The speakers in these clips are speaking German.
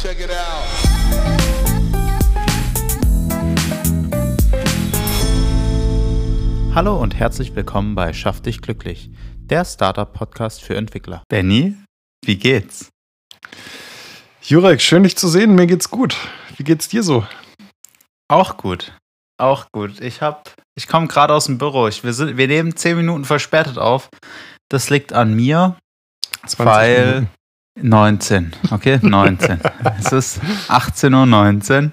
Check it out. Hallo und herzlich willkommen bei Schaff dich glücklich, der Startup-Podcast für Entwickler. Benny, wie geht's? Jurek, schön dich zu sehen. Mir geht's gut. Wie geht's dir so? Auch gut. Auch gut. Ich hab, ich komme gerade aus dem Büro. Ich, wir, sind, wir nehmen 10 Minuten verspätet auf. Das liegt an mir, weil Minuten. 19. Okay, 19. es ist 18.19 Uhr.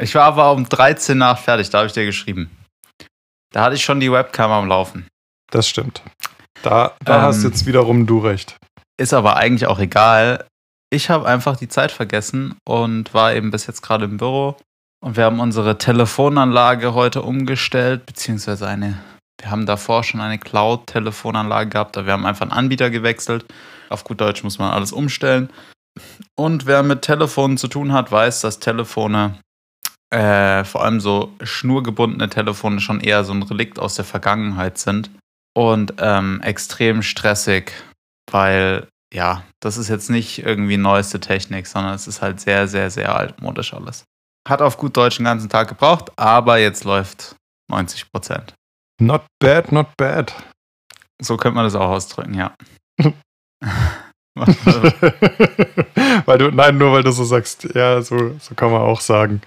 Ich war aber um 13 nach fertig, da habe ich dir geschrieben. Da hatte ich schon die Webcam am Laufen. Das stimmt. Da, da Ähm. hast jetzt wiederum du recht. Ist aber eigentlich auch egal. Ich habe einfach die Zeit vergessen und war eben bis jetzt gerade im Büro. Und wir haben unsere Telefonanlage heute umgestellt, beziehungsweise eine, wir haben davor schon eine Cloud-Telefonanlage gehabt, aber wir haben einfach einen Anbieter gewechselt. Auf gut Deutsch muss man alles umstellen. Und wer mit Telefonen zu tun hat, weiß, dass Telefone, äh, vor allem so schnurgebundene Telefone, schon eher so ein Relikt aus der Vergangenheit sind. Und ähm, extrem stressig, weil ja, das ist jetzt nicht irgendwie neueste Technik, sondern es ist halt sehr, sehr, sehr altmodisch alles. Hat auf gut Deutsch den ganzen Tag gebraucht, aber jetzt läuft 90 Prozent. Not bad, not bad. So könnte man das auch ausdrücken, ja. weil du, nein, nur weil du so sagst, ja, so, so kann man auch sagen.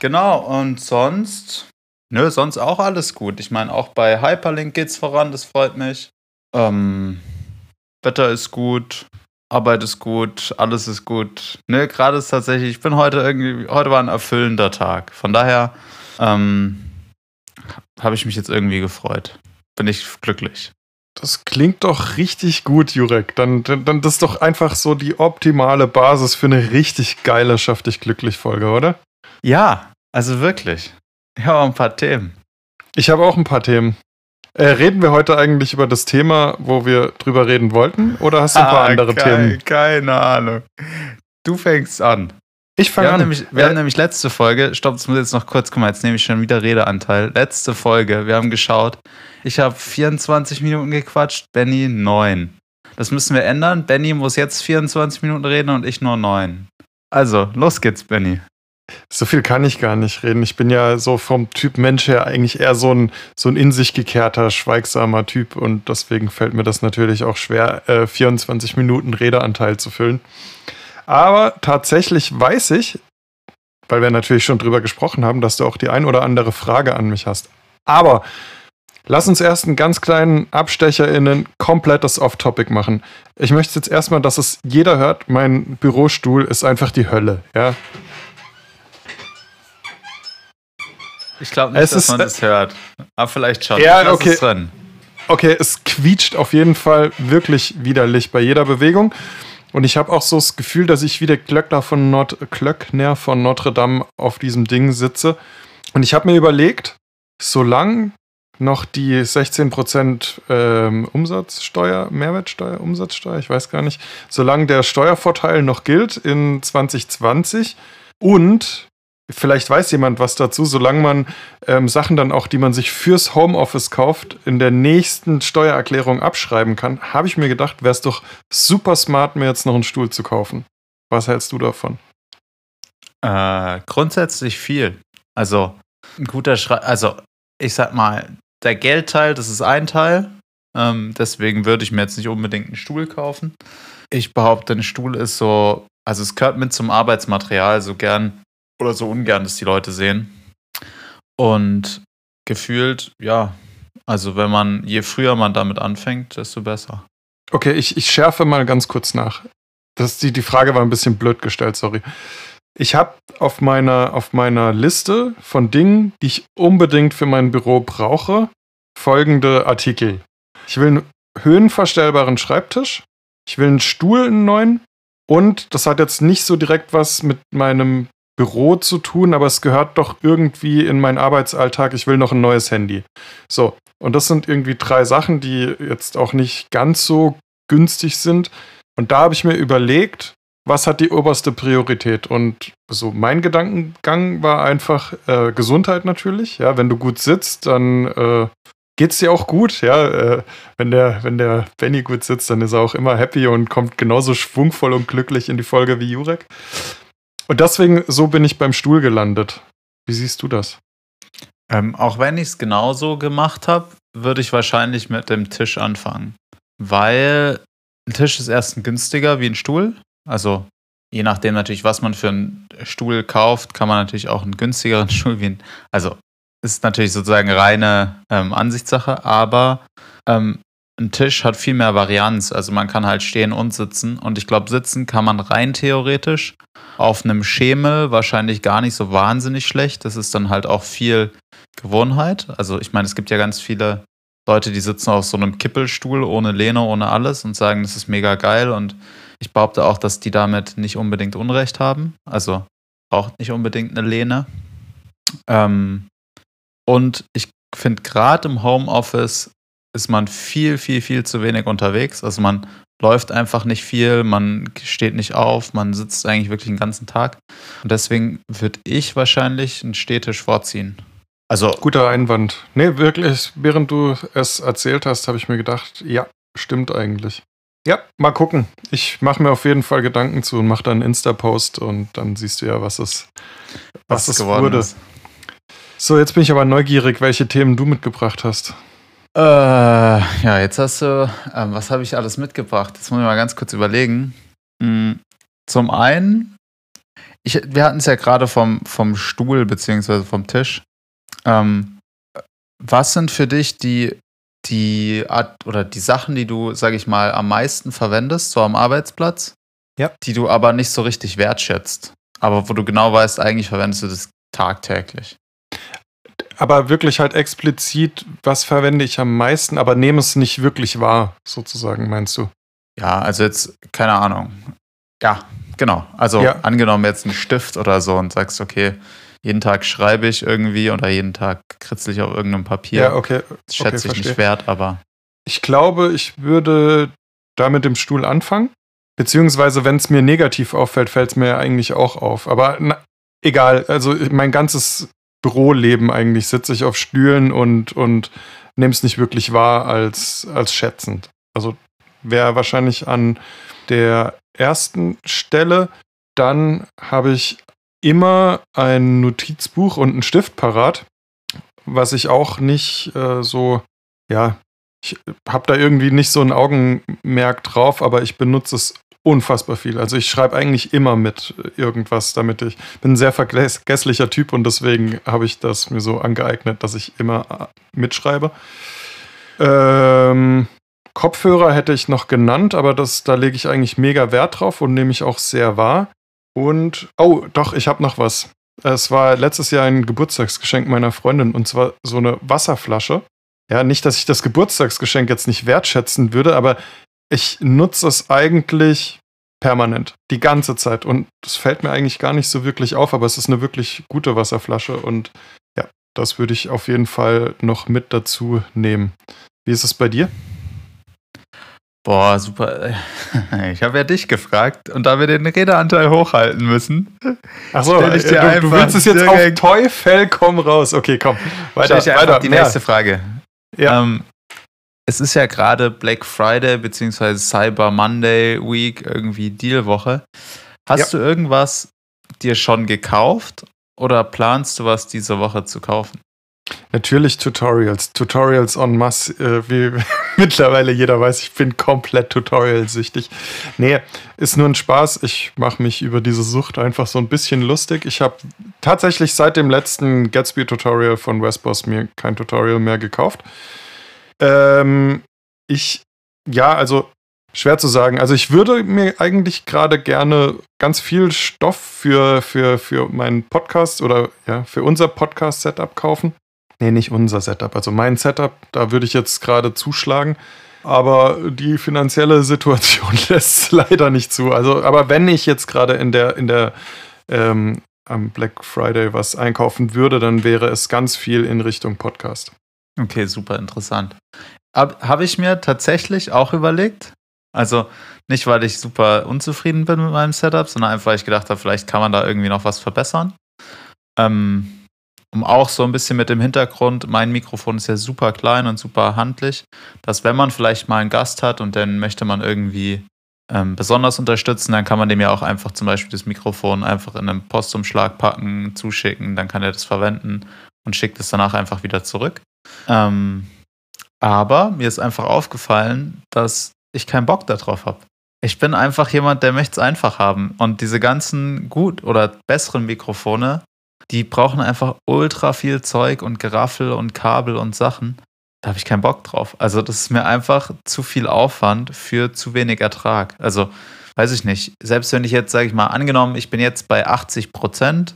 genau, und sonst, nö, sonst auch alles gut. Ich meine, auch bei Hyperlink geht's voran, das freut mich. Ähm, Wetter ist gut, Arbeit ist gut, alles ist gut. Ne, gerade ist tatsächlich, ich bin heute irgendwie, heute war ein erfüllender Tag. Von daher ähm, habe ich mich jetzt irgendwie gefreut. Bin ich glücklich. Das klingt doch richtig gut, Jurek. Dann, dann, dann das ist doch einfach so die optimale Basis für eine richtig geile Schaff dich glücklich Folge, oder? Ja, also wirklich. Ich habe ein paar Themen. Ich habe auch ein paar Themen. Äh, reden wir heute eigentlich über das Thema, wo wir drüber reden wollten? Oder hast du ein paar Ah, andere kei- Themen? Keine Ahnung. Du fängst an. Ich Wir, fange haben an. nämlich, wir Äh, haben nämlich letzte Folge, stopp, das muss jetzt noch kurz kommen, jetzt nehme ich schon wieder Redeanteil. Letzte Folge, wir haben geschaut. Ich habe 24 Minuten gequatscht, Benny 9. Das müssen wir ändern. Benny muss jetzt 24 Minuten reden und ich nur 9. Also, los geht's, Benny. So viel kann ich gar nicht reden. Ich bin ja so vom Typ Mensch her eigentlich eher so ein, so ein in sich gekehrter, schweigsamer Typ und deswegen fällt mir das natürlich auch schwer, äh, 24 Minuten Redeanteil zu füllen. Aber tatsächlich weiß ich, weil wir natürlich schon drüber gesprochen haben, dass du auch die ein oder andere Frage an mich hast. Aber lass uns erst einen ganz kleinen Abstecher in ein komplettes Off-Topic machen. Ich möchte jetzt erstmal, dass es jeder hört, mein Bürostuhl ist einfach die Hölle. Ja, Ich glaube nicht, Es dass ist, man das hört. Aber vielleicht schon. Ja, okay. Es. Okay, es quietscht auf jeden Fall wirklich widerlich bei jeder Bewegung. Und ich habe auch so das Gefühl, dass ich wie der Glöckner von, Nord Klöckner von Notre Dame auf diesem Ding sitze. Und ich habe mir überlegt, solange noch die 16% ähm, Umsatzsteuer, Mehrwertsteuer, Umsatzsteuer, ich weiß gar nicht, solange der Steuervorteil noch gilt in 2020 und vielleicht weiß jemand was dazu, solange man ähm, Sachen dann auch, die man sich fürs Homeoffice kauft, in der nächsten Steuererklärung abschreiben kann, habe ich mir gedacht, wäre es doch super smart, mir jetzt noch einen Stuhl zu kaufen. Was hältst du davon? Äh, grundsätzlich viel. Also, ein guter Schrei. Also, ich sag mal, der Geldteil, das ist ein Teil. Ähm, deswegen würde ich mir jetzt nicht unbedingt einen Stuhl kaufen. Ich behaupte, ein Stuhl ist so, also es gehört mit zum Arbeitsmaterial, so gern oder so ungern, dass die Leute sehen. Und gefühlt, ja, also wenn man, je früher man damit anfängt, desto besser. Okay, ich, ich schärfe mal ganz kurz nach. Das, die, die Frage war ein bisschen blöd gestellt, sorry. Ich habe auf meiner, auf meiner Liste von Dingen, die ich unbedingt für mein Büro brauche, folgende Artikel. Ich will einen höhenverstellbaren Schreibtisch. Ich will einen Stuhl, einen neuen. Und das hat jetzt nicht so direkt was mit meinem Büro zu tun, aber es gehört doch irgendwie in meinen Arbeitsalltag. Ich will noch ein neues Handy. So, und das sind irgendwie drei Sachen, die jetzt auch nicht ganz so günstig sind. Und da habe ich mir überlegt, was hat die oberste Priorität? Und so mein Gedankengang war einfach äh, Gesundheit natürlich. Ja, wenn du gut sitzt, dann äh, geht's dir auch gut, ja. Äh, wenn der, wenn der Benny gut sitzt, dann ist er auch immer happy und kommt genauso schwungvoll und glücklich in die Folge wie Jurek. Und deswegen, so bin ich beim Stuhl gelandet. Wie siehst du das? Ähm, auch wenn ich es genauso gemacht habe, würde ich wahrscheinlich mit dem Tisch anfangen. Weil ein Tisch ist erstens günstiger wie ein Stuhl. Also je nachdem natürlich, was man für einen Stuhl kauft, kann man natürlich auch einen günstigeren Stuhl wie ein. Also ist natürlich sozusagen reine ähm, Ansichtssache, aber ähm, ein Tisch hat viel mehr Varianz. Also man kann halt stehen und sitzen. Und ich glaube, sitzen kann man rein theoretisch auf einem Schemel wahrscheinlich gar nicht so wahnsinnig schlecht. Das ist dann halt auch viel Gewohnheit. Also ich meine, es gibt ja ganz viele Leute, die sitzen auf so einem Kippelstuhl ohne Lehne, ohne alles und sagen, das ist mega geil. Und ich behaupte auch, dass die damit nicht unbedingt Unrecht haben. Also braucht nicht unbedingt eine Lehne. Ähm, und ich finde, gerade im Homeoffice ist man viel, viel, viel zu wenig unterwegs. Also man läuft einfach nicht viel, man steht nicht auf, man sitzt eigentlich wirklich den ganzen Tag. Und deswegen würde ich wahrscheinlich einen Stehtisch vorziehen. Also guter Einwand. Nee, wirklich, während du es erzählt hast, habe ich mir gedacht, ja, stimmt eigentlich. Ja, mal gucken. Ich mache mir auf jeden Fall Gedanken zu und mache dann einen Insta-Post und dann siehst du ja, was es, was, was es wurde. Ist. So, jetzt bin ich aber neugierig, welche Themen du mitgebracht hast. Äh, ja, jetzt hast du, äh, was habe ich alles mitgebracht? Jetzt muss ich mal ganz kurz überlegen. Hm, zum einen, ich, wir hatten es ja gerade vom, vom Stuhl bzw. vom Tisch. Ähm, was sind für dich die, die Art oder die Sachen, die du, sage ich mal, am meisten verwendest, so am Arbeitsplatz? Ja. Die du aber nicht so richtig wertschätzt. Aber wo du genau weißt, eigentlich verwendest du das tagtäglich aber wirklich halt explizit, was verwende ich am meisten, aber nehme es nicht wirklich wahr, sozusagen, meinst du? Ja, also jetzt, keine Ahnung. Ja, genau. Also ja. angenommen jetzt ein Stift oder so und sagst, okay, jeden Tag schreibe ich irgendwie oder jeden Tag kritzel ich auf irgendeinem Papier. Ja, okay. Das schätze okay, ich verstehe. nicht wert, aber. Ich glaube, ich würde da mit dem Stuhl anfangen. Beziehungsweise, wenn es mir negativ auffällt, fällt es mir eigentlich auch auf. Aber na, egal, also mein ganzes Büroleben eigentlich sitze ich auf Stühlen und, und nehme es nicht wirklich wahr als, als schätzend. Also wäre wahrscheinlich an der ersten Stelle. Dann habe ich immer ein Notizbuch und einen Stift parat, was ich auch nicht äh, so, ja, ich habe da irgendwie nicht so ein Augenmerk drauf, aber ich benutze es unfassbar viel. Also ich schreibe eigentlich immer mit irgendwas, damit ich bin ein sehr vergesslicher Typ und deswegen habe ich das mir so angeeignet, dass ich immer äh, mitschreibe. Ähm, Kopfhörer hätte ich noch genannt, aber das, da lege ich eigentlich mega Wert drauf und nehme ich auch sehr wahr. Und, oh, doch, ich habe noch was. Es war letztes Jahr ein Geburtstagsgeschenk meiner Freundin und zwar so eine Wasserflasche. Ja, nicht, dass ich das Geburtstagsgeschenk jetzt nicht wertschätzen würde, aber ich nutze es eigentlich permanent, die ganze Zeit. Und das fällt mir eigentlich gar nicht so wirklich auf, aber es ist eine wirklich gute Wasserflasche und ja, das würde ich auf jeden Fall noch mit dazu nehmen. Wie ist es bei dir? Boah, super. Ich habe ja dich gefragt und da wir den Redeanteil hochhalten müssen. Achso, du, du willst es jetzt auf Teufel komm raus. Okay, komm. Weiter, ich weiter. Die nächste Frage. Ja. Ähm, es ist ja gerade Black Friday bzw. Cyber Monday Week, irgendwie Dealwoche. Hast ja. du irgendwas dir schon gekauft oder planst du was diese Woche zu kaufen? Natürlich Tutorials. Tutorials en masse, äh, wie mittlerweile jeder weiß, ich bin komplett Tutorial-süchtig. Nee, ist nur ein Spaß. Ich mache mich über diese Sucht einfach so ein bisschen lustig. Ich habe tatsächlich seit dem letzten Gatsby-Tutorial von Westboss mir kein Tutorial mehr gekauft. Ähm, ich, ja, also schwer zu sagen. Also ich würde mir eigentlich gerade gerne ganz viel Stoff für, für, für meinen Podcast oder ja, für unser Podcast-Setup kaufen. Nee, nicht unser Setup, also mein Setup, da würde ich jetzt gerade zuschlagen. Aber die finanzielle Situation lässt leider nicht zu. Also, aber wenn ich jetzt gerade in der, in der ähm, am Black Friday was einkaufen würde, dann wäre es ganz viel in Richtung Podcast. Okay, super interessant. Habe ich mir tatsächlich auch überlegt. Also nicht, weil ich super unzufrieden bin mit meinem Setup, sondern einfach, weil ich gedacht habe, vielleicht kann man da irgendwie noch was verbessern. Ähm, um auch so ein bisschen mit dem Hintergrund, mein Mikrofon ist ja super klein und super handlich, dass wenn man vielleicht mal einen Gast hat und dann möchte man irgendwie ähm, besonders unterstützen, dann kann man dem ja auch einfach zum Beispiel das Mikrofon einfach in einen Postumschlag packen, zuschicken, dann kann er das verwenden und schickt es danach einfach wieder zurück. Ähm, aber mir ist einfach aufgefallen, dass ich keinen Bock darauf habe. Ich bin einfach jemand, der möchte es einfach haben. Und diese ganzen gut oder besseren Mikrofone, die brauchen einfach ultra viel Zeug und Geraffel und Kabel und Sachen. Da habe ich keinen Bock drauf. Also das ist mir einfach zu viel Aufwand für zu wenig Ertrag. Also weiß ich nicht. Selbst wenn ich jetzt, sage ich mal, angenommen, ich bin jetzt bei 80 Prozent,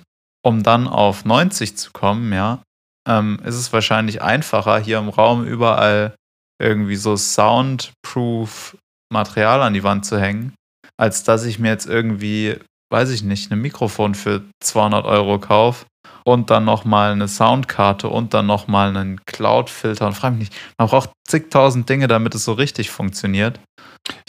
um dann auf 90 zu kommen, ja, ähm, ist es wahrscheinlich einfacher, hier im Raum überall irgendwie so soundproof Material an die Wand zu hängen, als dass ich mir jetzt irgendwie, weiß ich nicht, ein Mikrofon für 200 Euro kaufe und dann nochmal eine Soundkarte und dann nochmal einen Cloud-Filter und frage mich nicht, man braucht zigtausend Dinge, damit es so richtig funktioniert.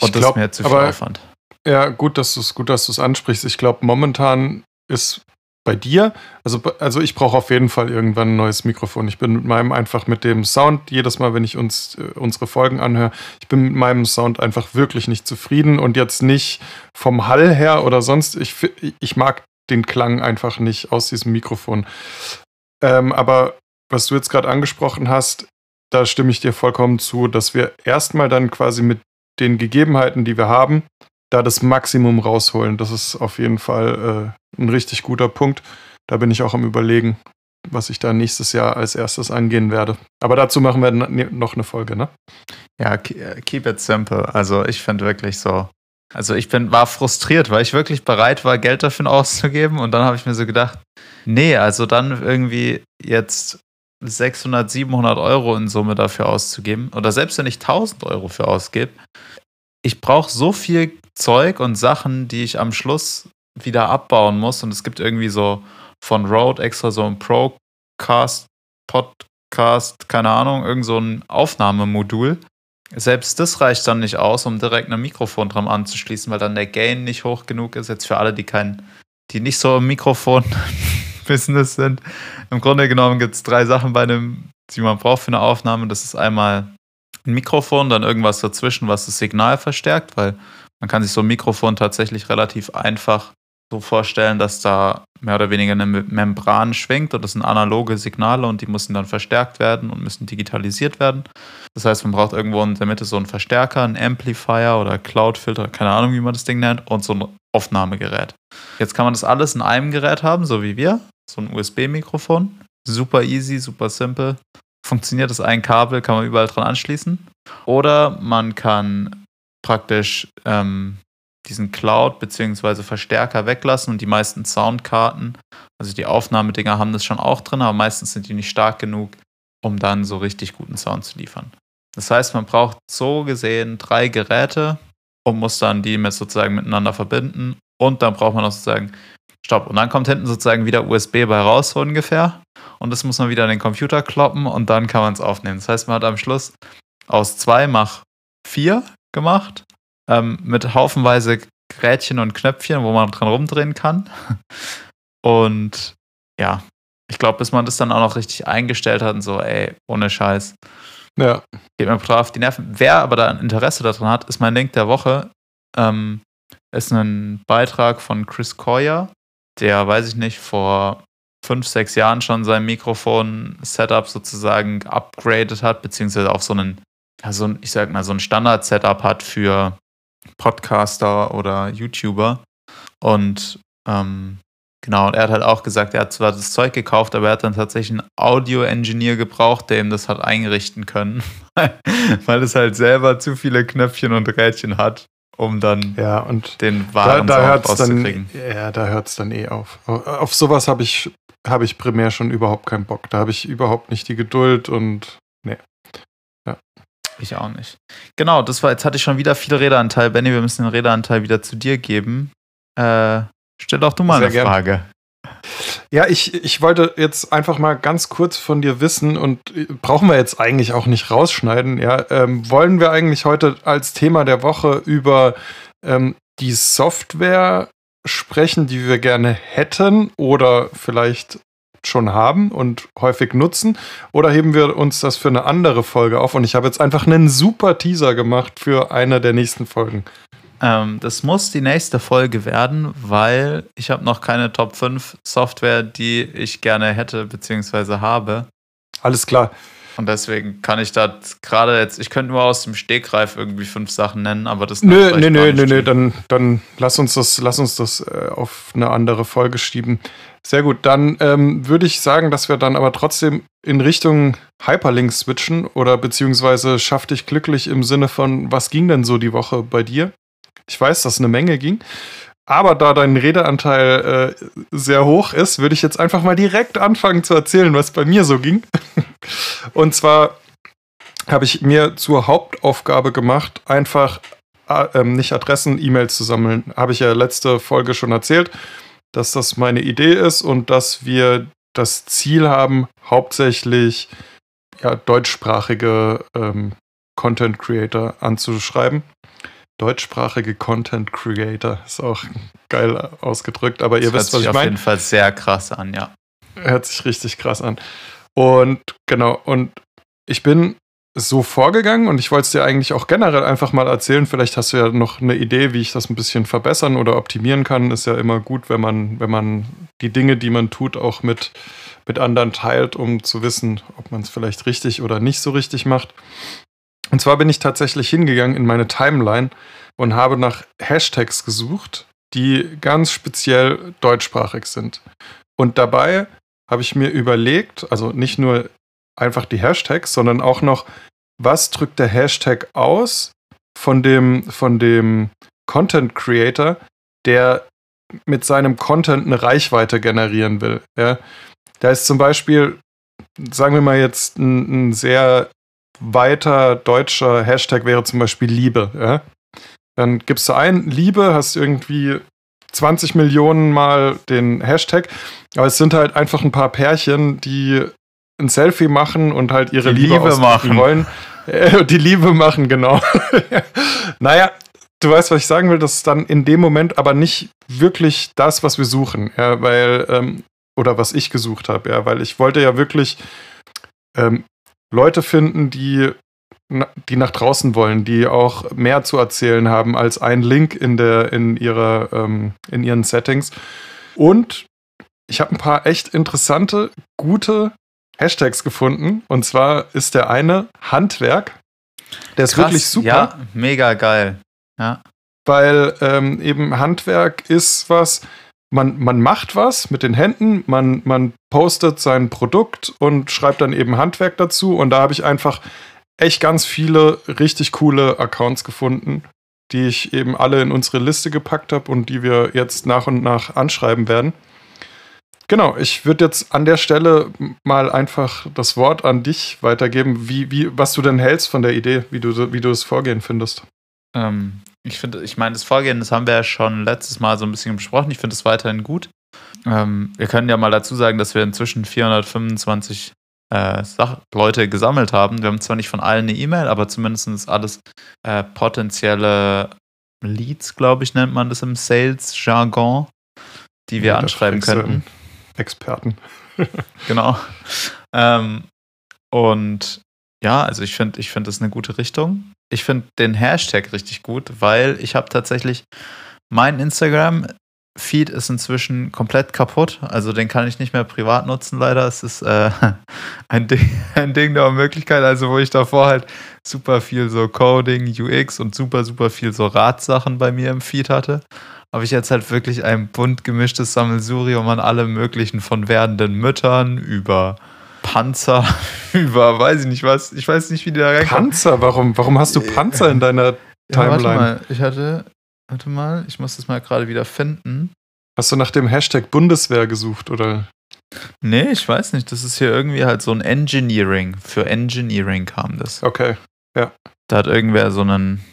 Und Ich das glaub, ist mir jetzt zu viel aber- Aufwand. Ja, gut, dass du es gut, dass du es ansprichst. Ich glaube, momentan ist bei dir, also, also ich brauche auf jeden Fall irgendwann ein neues Mikrofon. Ich bin mit meinem einfach mit dem Sound, jedes Mal, wenn ich uns äh, unsere Folgen anhöre, ich bin mit meinem Sound einfach wirklich nicht zufrieden und jetzt nicht vom Hall her oder sonst. Ich, ich mag den Klang einfach nicht aus diesem Mikrofon. Ähm, aber was du jetzt gerade angesprochen hast, da stimme ich dir vollkommen zu, dass wir erstmal dann quasi mit den Gegebenheiten, die wir haben, da das Maximum rausholen. Das ist auf jeden Fall äh, ein richtig guter Punkt. Da bin ich auch am Überlegen, was ich da nächstes Jahr als erstes angehen werde. Aber dazu machen wir ne- noch eine Folge, ne? Ja, ke- keep it simple. Also ich finde wirklich so. Also ich bin, war frustriert, weil ich wirklich bereit war, Geld dafür auszugeben. Und dann habe ich mir so gedacht, nee, also dann irgendwie jetzt 600, 700 Euro in Summe dafür auszugeben. Oder selbst wenn ich 1000 Euro für ausgebe. Ich brauche so viel Zeug und Sachen, die ich am Schluss wieder abbauen muss. Und es gibt irgendwie so von Rode extra so ein Procast, Podcast, keine Ahnung, irgend so ein Aufnahmemodul. Selbst das reicht dann nicht aus, um direkt ein Mikrofon dran anzuschließen, weil dann der Gain nicht hoch genug ist. Jetzt für alle, die kein, die nicht so im Mikrofon-Business sind. Im Grunde genommen gibt es drei Sachen bei einem, die man braucht für eine Aufnahme. Das ist einmal ein Mikrofon, dann irgendwas dazwischen, was das Signal verstärkt, weil man kann sich so ein Mikrofon tatsächlich relativ einfach so vorstellen, dass da mehr oder weniger eine Me- Membran schwingt und das sind analoge Signale und die müssen dann verstärkt werden und müssen digitalisiert werden. Das heißt, man braucht irgendwo in der Mitte so einen Verstärker, einen Amplifier oder Cloud-Filter, keine Ahnung, wie man das Ding nennt, und so ein Aufnahmegerät. Jetzt kann man das alles in einem Gerät haben, so wie wir, so ein USB-Mikrofon. Super easy, super simpel. Funktioniert das ein Kabel, kann man überall dran anschließen. Oder man kann praktisch ähm, diesen Cloud- bzw. Verstärker weglassen und die meisten Soundkarten, also die Aufnahmedinger haben das schon auch drin, aber meistens sind die nicht stark genug, um dann so richtig guten Sound zu liefern. Das heißt, man braucht so gesehen drei Geräte und muss dann die mit sozusagen miteinander verbinden und dann braucht man auch sozusagen Stopp. Und dann kommt hinten sozusagen wieder USB bei raus, so ungefähr. Und das muss man wieder in den Computer kloppen und dann kann man es aufnehmen. Das heißt, man hat am Schluss aus zwei mach vier gemacht ähm, mit haufenweise Gerätchen und Knöpfchen, wo man dran rumdrehen kann. Und ja, ich glaube, bis man das dann auch noch richtig eingestellt hat und so, ey, ohne Scheiß, Ja. geht mir brutal auf die Nerven. Wer aber da ein Interesse daran hat, ist mein Link der Woche. Ähm, ist ein Beitrag von Chris Coyer, der, weiß ich nicht, vor fünf, sechs Jahren schon sein Mikrofon-Setup sozusagen upgraded hat, beziehungsweise auf so einen, ja, so ein, ich sag mal, so ein Standard-Setup hat für Podcaster oder YouTuber. Und ähm, genau, und er hat halt auch gesagt, er hat zwar das Zeug gekauft, aber er hat dann tatsächlich einen Audio-Engineer gebraucht, der ihm das hat einrichten können, weil es halt selber zu viele Knöpfchen und Rädchen hat, um dann Ja, und den da, wahren da Sound hört es dann, rauszukriegen. ja, da hört's dann eh auf. Auf sowas habe ich, hab ich primär schon überhaupt keinen Bock. Da habe ich überhaupt nicht die Geduld und Ich auch nicht. Genau, das war, jetzt hatte ich schon wieder viel Redeanteil. Benny, wir müssen den Redeanteil wieder zu dir geben. Äh, stell doch du mal Sehr eine gern. Frage. Ja, ich, ich wollte jetzt einfach mal ganz kurz von dir wissen und äh, brauchen wir jetzt eigentlich auch nicht rausschneiden. Ja, ähm, wollen wir eigentlich heute als Thema der Woche über ähm, die Software sprechen, die wir gerne hätten oder vielleicht schon haben und häufig nutzen? Oder heben wir uns das für eine andere Folge auf? Und ich habe jetzt einfach einen super Teaser gemacht für eine der nächsten Folgen. Ähm, das muss die nächste Folge werden, weil ich habe noch keine Top 5 Software, die ich gerne hätte bzw. habe. Alles klar. Und deswegen kann ich da gerade jetzt, ich könnte nur aus dem Stegreif irgendwie fünf Sachen nennen, aber das Nö, nö, nö, nö, nö, dann, dann lass uns das, lass uns das äh, auf eine andere Folge schieben. Sehr gut, dann ähm, würde ich sagen, dass wir dann aber trotzdem in Richtung Hyperlinks switchen oder beziehungsweise schaff dich glücklich im Sinne von, was ging denn so die Woche bei dir? Ich weiß, dass eine Menge ging. Aber da dein Redeanteil äh, sehr hoch ist, würde ich jetzt einfach mal direkt anfangen zu erzählen, was bei mir so ging. Und zwar habe ich mir zur Hauptaufgabe gemacht, einfach äh, nicht Adressen, E-Mails zu sammeln. Habe ich ja letzte Folge schon erzählt, dass das meine Idee ist und dass wir das Ziel haben, hauptsächlich ja, deutschsprachige ähm, Content Creator anzuschreiben deutschsprachige Content Creator. Ist auch geil ausgedrückt, aber ihr das wisst, was ich meine. Hört sich auf jeden Fall sehr krass an, ja. Hört sich richtig krass an. Und genau, und ich bin so vorgegangen und ich wollte es dir eigentlich auch generell einfach mal erzählen. Vielleicht hast du ja noch eine Idee, wie ich das ein bisschen verbessern oder optimieren kann. Ist ja immer gut, wenn man, wenn man die Dinge, die man tut, auch mit, mit anderen teilt, um zu wissen, ob man es vielleicht richtig oder nicht so richtig macht. Und zwar bin ich tatsächlich hingegangen in meine Timeline und habe nach Hashtags gesucht, die ganz speziell deutschsprachig sind. Und dabei habe ich mir überlegt, also nicht nur einfach die Hashtags, sondern auch noch, was drückt der Hashtag aus von dem, von dem Content Creator, der mit seinem Content eine Reichweite generieren will. Ja? Da ist zum Beispiel, sagen wir mal jetzt, ein, ein sehr weiter deutscher Hashtag wäre zum Beispiel Liebe. Ja? Dann gibst du ein Liebe, hast irgendwie 20 Millionen Mal den Hashtag, aber es sind halt einfach ein paar Pärchen, die ein Selfie machen und halt ihre die Liebe, Liebe machen wollen. Äh, die Liebe machen, genau. naja, du weißt, was ich sagen will, das ist dann in dem Moment aber nicht wirklich das, was wir suchen, ja, weil, ähm, oder was ich gesucht habe, ja, weil ich wollte ja wirklich ähm, Leute finden, die, die nach draußen wollen, die auch mehr zu erzählen haben als ein Link in, der, in, ihrer, ähm, in ihren Settings. Und ich habe ein paar echt interessante, gute Hashtags gefunden. Und zwar ist der eine Handwerk. Der ist Krass, wirklich super. Ja, mega geil. Ja. Weil ähm, eben Handwerk ist was, man, man macht was mit den Händen, man, man postet sein Produkt und schreibt dann eben Handwerk dazu. Und da habe ich einfach echt ganz viele richtig coole Accounts gefunden, die ich eben alle in unsere Liste gepackt habe und die wir jetzt nach und nach anschreiben werden. Genau, ich würde jetzt an der Stelle mal einfach das Wort an dich weitergeben, wie, wie, was du denn hältst von der Idee, wie du, wie du das Vorgehen findest. Ähm, ich finde, ich meine, das Vorgehen, das haben wir ja schon letztes Mal so ein bisschen besprochen. Ich finde es weiterhin gut. Ähm, wir können ja mal dazu sagen, dass wir inzwischen 425 äh, Leute gesammelt haben. Wir haben zwar nicht von allen eine E-Mail, aber zumindest alles äh, potenzielle Leads, glaube ich, nennt man das im Sales-Jargon, die wir ja, anschreiben könnten. Experten. genau. Ähm, und ja, also ich finde, ich finde das eine gute Richtung. Ich finde den Hashtag richtig gut, weil ich habe tatsächlich mein Instagram Feed ist inzwischen komplett kaputt. Also den kann ich nicht mehr privat nutzen, leider. Es ist äh, ein, Ding, ein Ding der Möglichkeit, also wo ich davor halt super viel so Coding, UX und super, super viel so Ratsachen bei mir im Feed hatte. Habe ich jetzt halt wirklich ein bunt gemischtes Sammelsurium an alle möglichen von werdenden Müttern über Panzer über, weiß ich nicht was. Ich weiß nicht, wie die da reinkommen. Panzer? Warum, warum hast du Panzer in deiner Timeline? Ja, warte mal, ich hatte, warte mal, ich muss das mal gerade wieder finden. Hast du nach dem Hashtag Bundeswehr gesucht, oder? Nee, ich weiß nicht. Das ist hier irgendwie halt so ein Engineering. Für Engineering kam das. Okay, ja. Da hat irgendwer so einen,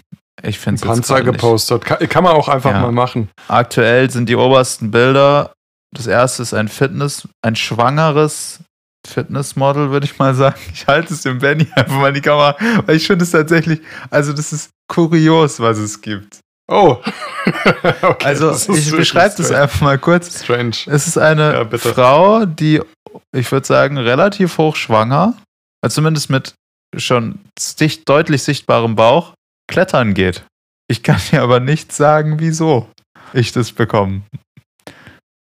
ich finde es Panzer gepostet. Kann, kann, man auch einfach ja. mal machen. Aktuell sind die obersten Bilder. Das erste ist ein Fitness, ein schwangeres Fitnessmodel, würde ich mal sagen. Ich halte es dem Benny einfach mal in die Kamera, weil ich finde es tatsächlich, also das ist kurios, was es gibt. Oh. okay, also ich beschreibe das einfach mal kurz. Strange. Es ist eine ja, Frau, die ich würde sagen, relativ hochschwanger, also zumindest mit schon sicht, deutlich sichtbarem Bauch, klettern geht. Ich kann dir aber nicht sagen, wieso ich das bekomme.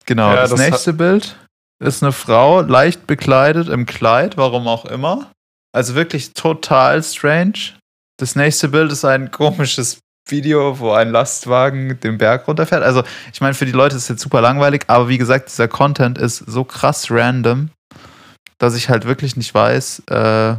Genau, Ja, das, das nächste Bild ist eine Frau, leicht bekleidet im Kleid, warum auch immer. Also wirklich total strange. Das nächste Bild ist ein komisches Video, wo ein Lastwagen den Berg runterfährt. Also, ich meine, für die Leute ist es jetzt super langweilig, aber wie gesagt, dieser Content ist so krass random, dass ich halt wirklich nicht weiß, äh,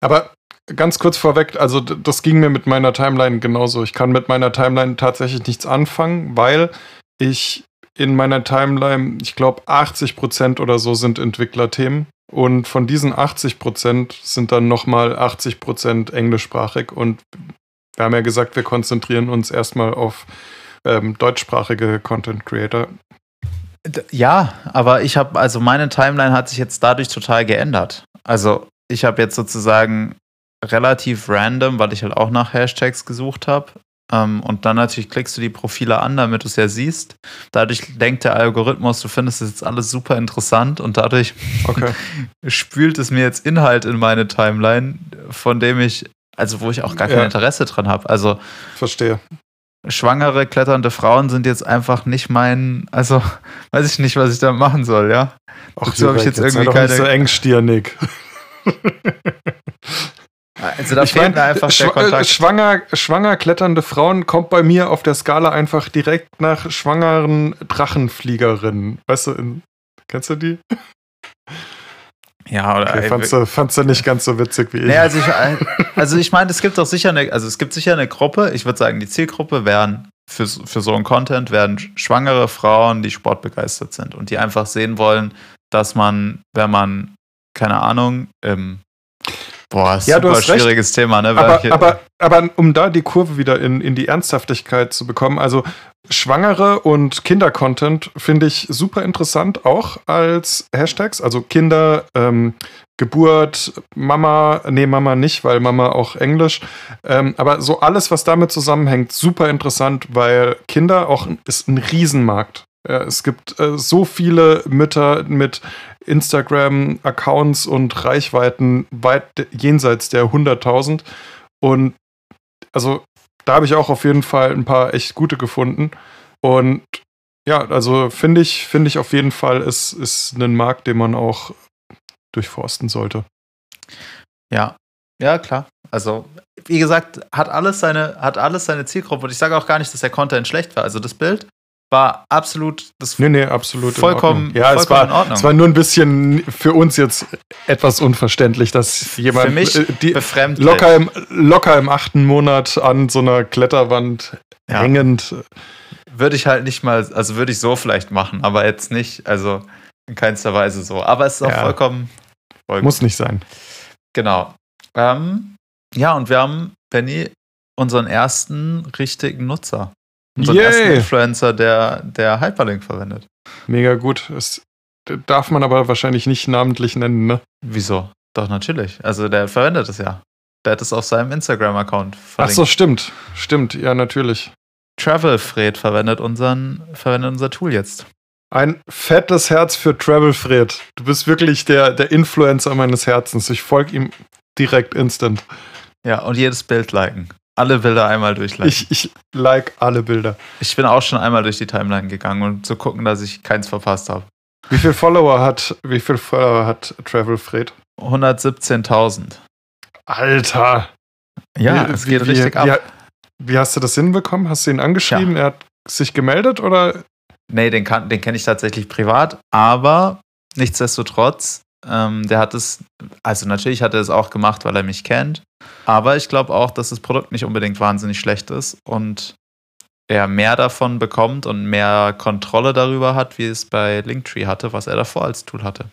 Aber ganz kurz vorweg, also das ging mir mit meiner Timeline genauso. Ich kann mit meiner Timeline tatsächlich nichts anfangen, weil ich in meiner Timeline, ich glaube 80% oder so sind Entwicklerthemen. Und von diesen 80% sind dann nochmal 80% englischsprachig. Und wir haben ja gesagt, wir konzentrieren uns erstmal auf ähm, deutschsprachige Content Creator. Ja, aber ich habe, also meine Timeline hat sich jetzt dadurch total geändert. Also ich habe jetzt sozusagen relativ random, weil ich halt auch nach Hashtags gesucht habe. Ähm, und dann natürlich klickst du die Profile an, damit du es ja siehst. Dadurch denkt der Algorithmus, du findest es jetzt alles super interessant und dadurch Okay. spült es mir jetzt Inhalt in meine Timeline, von dem ich, also wo ich auch gar kein Ja. Interesse dran habe. Also Verstehe. schwangere, kletternde Frauen sind jetzt einfach nicht mein, also weiß ich nicht, was ich da machen soll, ja. Dazu habe ich jetzt irgendwie keine. nicht so engstirnig. also da ich fehlt meine, mir einfach der schw äh, Kontakt. schwanger, schwanger kletternde Frauen kommt bei mir auf der Skala einfach direkt nach schwangeren Drachenfliegerinnen. Weißt du, in, kennst du die? Ja, oder Okay, fandst, du, fandst du nicht ganz so witzig wie ich? Nee, also ich, also ich meine, es gibt doch sicher eine, also es gibt sicher eine Gruppe, ich würde sagen, die Zielgruppe wären für, für so einen Content werden schwangere Frauen, die sportbegeistert sind und die einfach sehen wollen, dass man, wenn man, keine Ahnung, im Boah, ist Ja, super hast recht. schwieriges Thema, ne? aber, Weil- aber, aber um da die Kurve wieder in, in die Ernsthaftigkeit zu bekommen, also Schwangere und Kinder-Content finde ich super interessant, auch als Hashtags. Also Kinder, ähm, Geburt, Mama, nee, Mama nicht, weil Mama auch Englisch. Ähm, aber so alles, was damit zusammenhängt, super interessant, weil Kinder auch ist ein Riesenmarkt. Ja, es gibt äh, so viele Mütter mit Instagram-Accounts und Reichweiten weit jenseits der 100.000. Und also da habe ich auch auf jeden Fall ein paar echt gute gefunden. Und ja, also finde ich, finde ich auf jeden Fall, ist, ist ein Markt, den man auch durchforsten sollte. Ja, ja, klar. Also, wie gesagt, hat alles seine, hat alles seine Zielgruppe. Und ich sage auch gar nicht, dass der Content schlecht war. Also das Bild war absolut das Nee, nee, absolut. vollkommen. Ja, es vollkommen war, in Ordnung. es war nur ein bisschen für uns jetzt etwas unverständlich, dass jemand Für mich äh, die, locker, im, locker im achten Monat an so einer Kletterwand Ja. hängend. Würde ich halt nicht mal, also würde ich so vielleicht machen, aber jetzt nicht, also in keinster Weise so. Aber es ist auch Ja. vollkommen, voll Muss nicht sein. Genau. Ähm, ja, und wir haben, Benny, unseren ersten richtigen Nutzer. Unseren Yay! ersten Influencer, der, der Hyperlink verwendet. Mega gut. Das darf man aber wahrscheinlich nicht namentlich nennen, ne? Wieso? Doch, natürlich. Also der verwendet es ja. Der hat es auf seinem Instagram-Account Ach verlinkt. so, stimmt. Stimmt, ja, natürlich. Travelfred verwendet, unseren, verwendet unser Tool jetzt. Ein fettes Herz für Travel Fred. Du bist wirklich der, der Influencer meines Herzens. Ich folge ihm direkt instant. Ja, und jedes Bild liken. Alle Bilder einmal durchliken. Ich, Ich, ich like alle Bilder. bin auch schon einmal durch die Timeline gegangen, um zu gucken, dass ich keins verpasst habe. Wie viel Follower hat, wie viel Follower hat Travel Fred? 117.000. Alter! Ja, Wie- es geht wie, richtig wie, ab. Wie, hast du das hinbekommen? Hast du ihn angeschrieben? Er hat sich gemeldet oder? Nee, den, kann- den kenne ich tatsächlich privat, aber nichtsdestotrotz, ähm, der hat es, also natürlich hat er es auch gemacht, weil er mich kennt, aber ich glaube auch, dass das Produkt nicht unbedingt wahnsinnig schlecht ist und er mehr davon bekommt und mehr Kontrolle darüber hat, wie es bei Linktree hatte, was er davor als Tool hatte.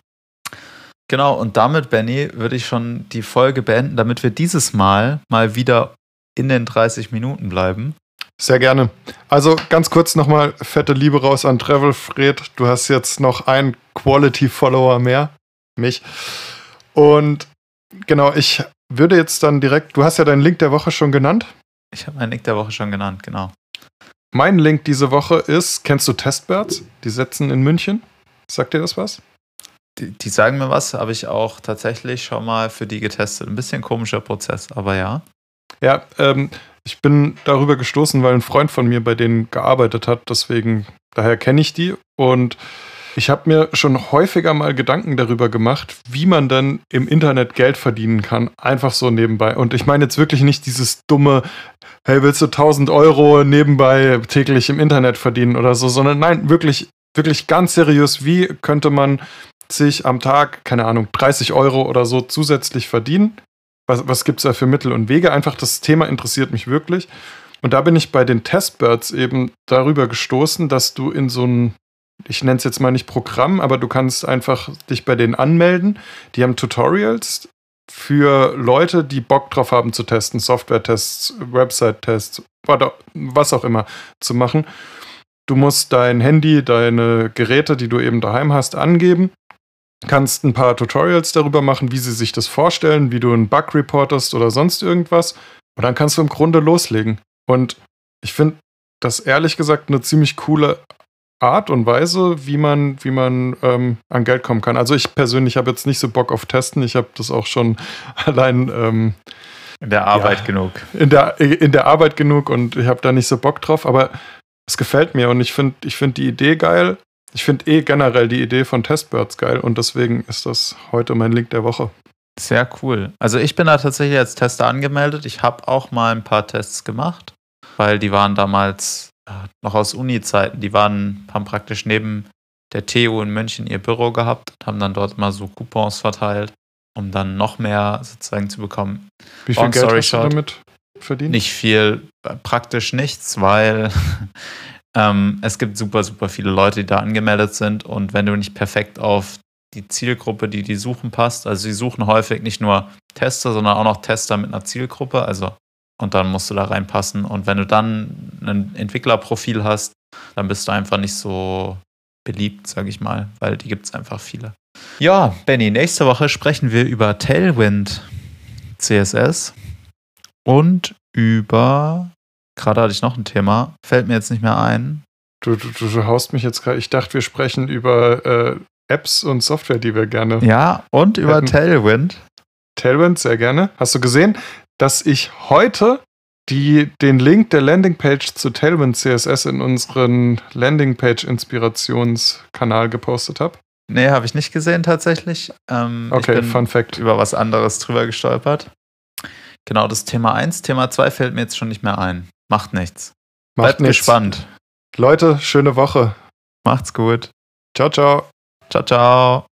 Genau, und damit, Benny, würde ich schon die Folge beenden, damit wir dieses Mal mal wieder in den 30 Minuten bleiben. Sehr gerne. Also ganz kurz nochmal fette Liebe raus an Travel Fred. Du hast jetzt noch einen Quality-Follower mehr. Mich. Und genau, ich würde jetzt dann direkt, du hast ja deinen Link der Woche schon genannt. Ich habe meinen Nick der Woche schon genannt, genau. Mein Link diese Woche ist, kennst du Testbirds? Die setzen in München. Sagt dir das was? die, die sagen mir was, habe ich auch tatsächlich schon mal für die getestet. Ein bisschen komischer Prozess, aber ja. Ja, ähm, ich bin darüber gestoßen, weil ein Freund von mir bei denen gearbeitet hat, deswegen, daher kenne ich die und ich habe mir schon häufiger mal Gedanken darüber gemacht, wie man dann im Internet Geld verdienen kann. Einfach so nebenbei. Und ich meine jetzt wirklich nicht dieses dumme, hey, willst du 1000 Euro nebenbei täglich im Internet verdienen oder so, sondern nein, wirklich, wirklich ganz seriös, wie könnte man sich am Tag, keine Ahnung, 30 Euro oder so zusätzlich verdienen? Was, was gibt es da für Mittel und Wege? Einfach das Thema interessiert mich wirklich. Und da bin ich bei den Testbirds eben darüber gestoßen, dass du in so ein ich nenne es jetzt mal nicht Programm, aber du kannst einfach dich bei denen anmelden. Die haben Tutorials für Leute, die Bock drauf haben zu testen, Software-Tests, Website-Tests, was auch immer zu machen. Du musst dein Handy, deine Geräte, die du eben daheim hast, angeben. Kannst ein paar Tutorials darüber machen, wie sie sich das vorstellen, wie du einen Bug reportest oder sonst irgendwas. Und dann kannst du im Grunde loslegen. Und ich finde das ehrlich gesagt eine ziemlich coole Art und Weise, wie man, wie man ähm, an Geld kommen kann. Also ich persönlich habe jetzt nicht so Bock auf Testen. Ich habe das auch schon allein ähm, in der Arbeit ja, genug. In der, in der Arbeit genug und ich habe da nicht so Bock drauf, aber es gefällt mir und ich finde ich find die Idee geil. Ich finde eh generell die Idee von Testbirds geil und deswegen ist das heute mein Link der Woche. Sehr cool. Also ich bin da tatsächlich als Tester angemeldet. Ich habe auch mal ein paar Tests gemacht, weil die waren damals noch aus Uni-Zeiten, die waren, haben praktisch neben der TU in München ihr Büro gehabt und haben dann dort mal so Coupons verteilt, um dann noch mehr sozusagen zu bekommen. Wie viel Long Geld hast short, du damit verdient? Nicht viel, praktisch nichts, weil ähm, es gibt super, super viele Leute, die da angemeldet sind und wenn du nicht perfekt auf die Zielgruppe, die die suchen, passt, also sie suchen häufig nicht nur Tester, sondern auch noch Tester mit einer Zielgruppe, also und dann musst du da reinpassen. Und wenn du dann ein Entwicklerprofil hast, dann bist du einfach nicht so beliebt, sage ich mal, weil die gibt es einfach viele. Ja, Benny, nächste Woche sprechen wir über Tailwind CSS und über, gerade hatte ich noch ein Thema, fällt mir jetzt nicht mehr ein. Du, du, du haust mich jetzt gerade, ich dachte, wir sprechen über äh, Apps und Software, die wir gerne. Ja, und über hätten. Tailwind. Tailwind, sehr gerne. Hast du gesehen? dass ich heute die, den Link der Landingpage zu Tailwind CSS in unseren Landingpage-Inspirationskanal gepostet habe? Nee, habe ich nicht gesehen tatsächlich. Ähm, okay, Fun Fact. Über was anderes drüber gestolpert. Genau, das Thema 1. Thema 2 fällt mir jetzt schon nicht mehr ein. Macht nichts. Macht Bleibt nichts. gespannt. Leute, schöne Woche. Macht's gut. Ciao, ciao. Ciao, ciao.